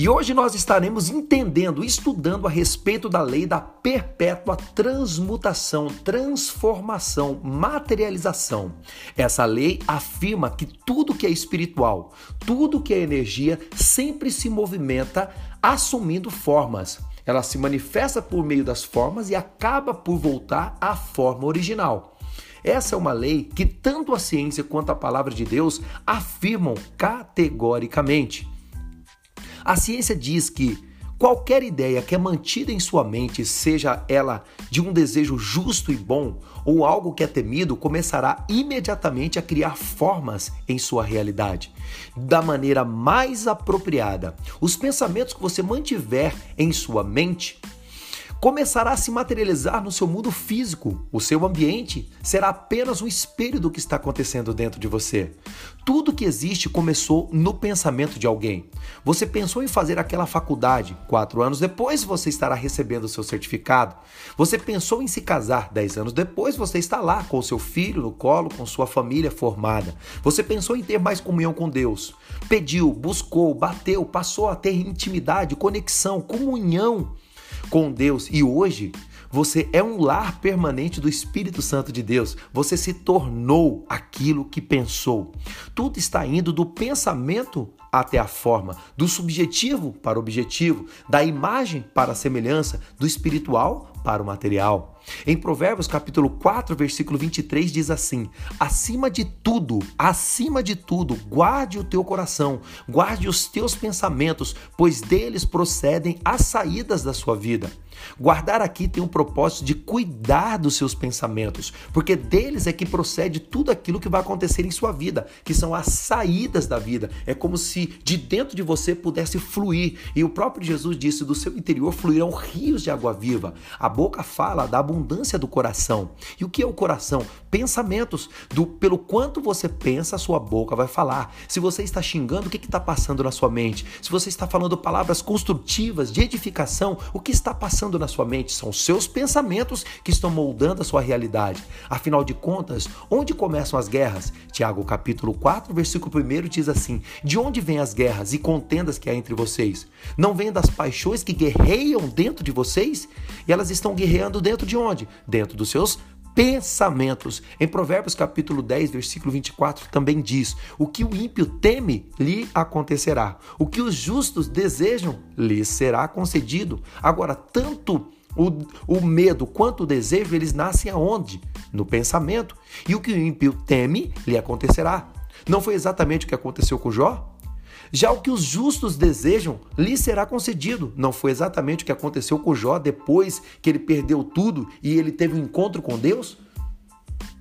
E hoje nós estaremos entendendo, estudando a respeito da lei da perpétua transmutação, transformação, materialização. Essa lei afirma que tudo que é espiritual, tudo que é energia, sempre se movimenta assumindo formas. Ela se manifesta por meio das formas e acaba por voltar à forma original. Essa é uma lei que tanto a ciência quanto a palavra de Deus afirmam categoricamente. A ciência diz que qualquer ideia que é mantida em sua mente, seja ela de um desejo justo e bom ou algo que é temido, começará imediatamente a criar formas em sua realidade da maneira mais apropriada. Os pensamentos que você mantiver em sua mente começará a se materializar no seu mundo físico. O seu ambiente será apenas um espelho do que está acontecendo dentro de você. Tudo que existe começou no pensamento de alguém. Você pensou em fazer aquela faculdade, quatro anos depois você estará recebendo o seu certificado. Você pensou em se casar, dez anos depois você está lá com seu filho no colo, com sua família formada. Você pensou em ter mais comunhão com Deus. Pediu, buscou, bateu, passou a ter intimidade, conexão, comunhão com Deus e hoje você é um lar permanente do Espírito Santo de Deus. Você se tornou aquilo que pensou. Tudo está indo do pensamento até a forma, do subjetivo para o objetivo, da imagem para a semelhança, do espiritual para o material. Em Provérbios capítulo 4, versículo 23 diz assim: Acima de tudo, acima de tudo, guarde o teu coração, guarde os teus pensamentos, pois deles procedem as saídas da sua vida. Guardar aqui tem um propósito de cuidar dos seus pensamentos, porque deles é que procede tudo aquilo que vai acontecer em sua vida, que são as saídas da vida. É como se de dentro de você pudesse fluir. E o próprio Jesus disse: do seu interior fluirão rios de água viva. A boca fala da abundância do coração. E o que é o coração? Pensamentos. Do pelo quanto você pensa, a sua boca vai falar. Se você está xingando, o que está passando na sua mente? Se você está falando palavras construtivas, de edificação, o que está passando na sua mente? São os seus pensamentos que estão moldando a sua realidade. Afinal de contas, onde começam as guerras? Tiago capítulo 4, versículo 1 diz assim: De onde vêm as guerras e contendas que há entre vocês? Não vêm das paixões que guerreiam dentro de vocês? E elas estão guerreando dentro de onde? Dentro dos seus pensamentos. Em Provérbios capítulo 10, versículo 24 também diz: "O que o ímpio teme, lhe acontecerá. O que os justos desejam, lhe será concedido." Agora, tanto o, o medo quanto o desejo, eles nascem aonde? No pensamento. E o que o ímpio teme, lhe acontecerá. Não foi exatamente o que aconteceu com Jó? Já o que os justos desejam lhe será concedido. Não foi exatamente o que aconteceu com Jó depois que ele perdeu tudo e ele teve um encontro com Deus?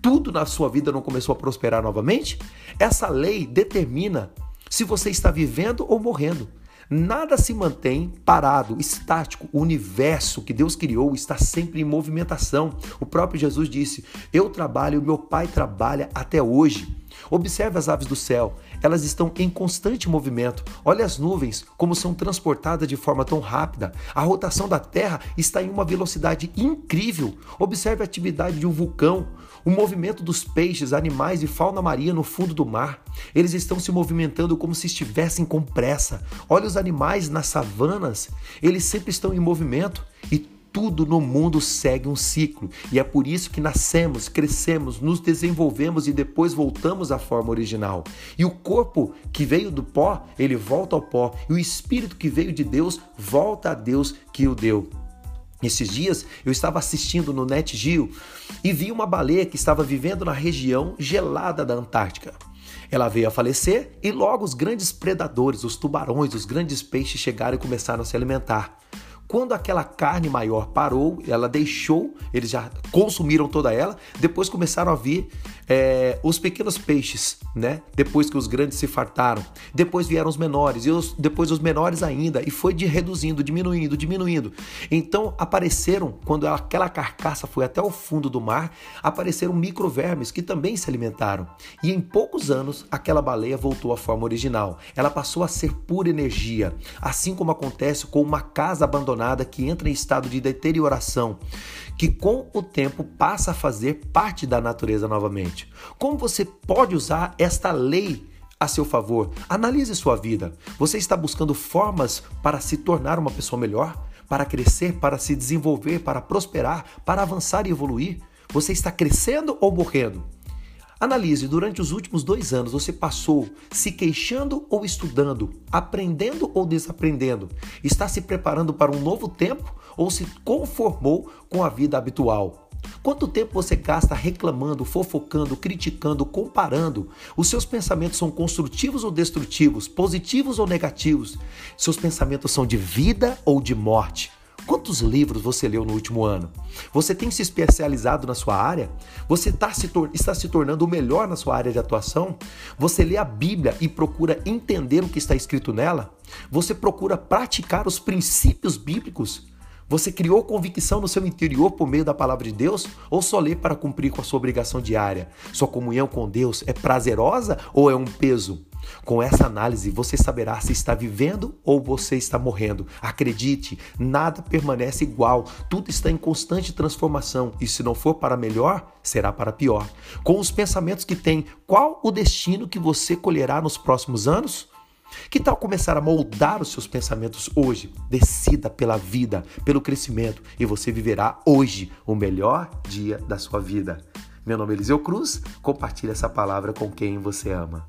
Tudo na sua vida não começou a prosperar novamente? Essa lei determina se você está vivendo ou morrendo. Nada se mantém parado, estático. O universo que Deus criou está sempre em movimentação. O próprio Jesus disse: Eu trabalho, meu Pai trabalha até hoje. Observe as aves do céu, elas estão em constante movimento. Olha as nuvens, como são transportadas de forma tão rápida. A rotação da Terra está em uma velocidade incrível. Observe a atividade de um vulcão, o movimento dos peixes, animais e fauna marinha no fundo do mar. Eles estão se movimentando como se estivessem com pressa. Olha os animais nas savanas, eles sempre estão em movimento e tudo no mundo segue um ciclo e é por isso que nascemos, crescemos, nos desenvolvemos e depois voltamos à forma original. E o corpo que veio do pó, ele volta ao pó, e o espírito que veio de Deus volta a Deus que o deu. Esses dias eu estava assistindo no Net Geo e vi uma baleia que estava vivendo na região gelada da Antártica. Ela veio a falecer e logo os grandes predadores, os tubarões, os grandes peixes chegaram e começaram a se alimentar. Quando aquela carne maior parou, ela deixou, eles já consumiram toda ela, depois começaram a vir é, os pequenos peixes, né? Depois que os grandes se fartaram. Depois vieram os menores, e os, depois os menores ainda, e foi de reduzindo, diminuindo, diminuindo. Então apareceram, quando aquela carcaça foi até o fundo do mar, apareceram microvermes que também se alimentaram. E em poucos anos, aquela baleia voltou à forma original. Ela passou a ser pura energia, assim como acontece com uma casa abandonada que entra em estado de deterioração que com o tempo passa a fazer parte da natureza novamente. Como você pode usar esta lei a seu favor. Analise sua vida. Você está buscando formas para se tornar uma pessoa melhor? Para crescer, para se desenvolver, para prosperar, para avançar e evoluir? Você está crescendo ou morrendo? Analise, durante os últimos dois anos você passou se queixando ou estudando, aprendendo ou desaprendendo? Está se preparando para um novo tempo ou se conformou com a vida habitual? Quanto tempo você gasta reclamando, fofocando, criticando, comparando? Os seus pensamentos são construtivos ou destrutivos, positivos ou negativos? Seus pensamentos são de vida ou de morte? Quantos livros você leu no último ano? Você tem se especializado na sua área? Você tá se está se tornando o melhor na sua área de atuação? Você lê a Bíblia e procura entender o que está escrito nela? Você procura praticar os princípios bíblicos? Você criou convicção no seu interior por meio da palavra de Deus ou só lê para cumprir com a sua obrigação diária? Sua comunhão com Deus é prazerosa ou é um peso? Com essa análise, você saberá se está vivendo ou você está morrendo. Acredite, nada permanece igual, tudo está em constante transformação e se não for para melhor, será para pior. Com os pensamentos que tem, qual o destino que você colherá nos próximos anos? Que tal começar a moldar os seus pensamentos hoje? Decida pela vida, pelo crescimento e você viverá hoje o melhor dia da sua vida. Meu nome é Eliseu Cruz, compartilhe essa palavra com quem você ama.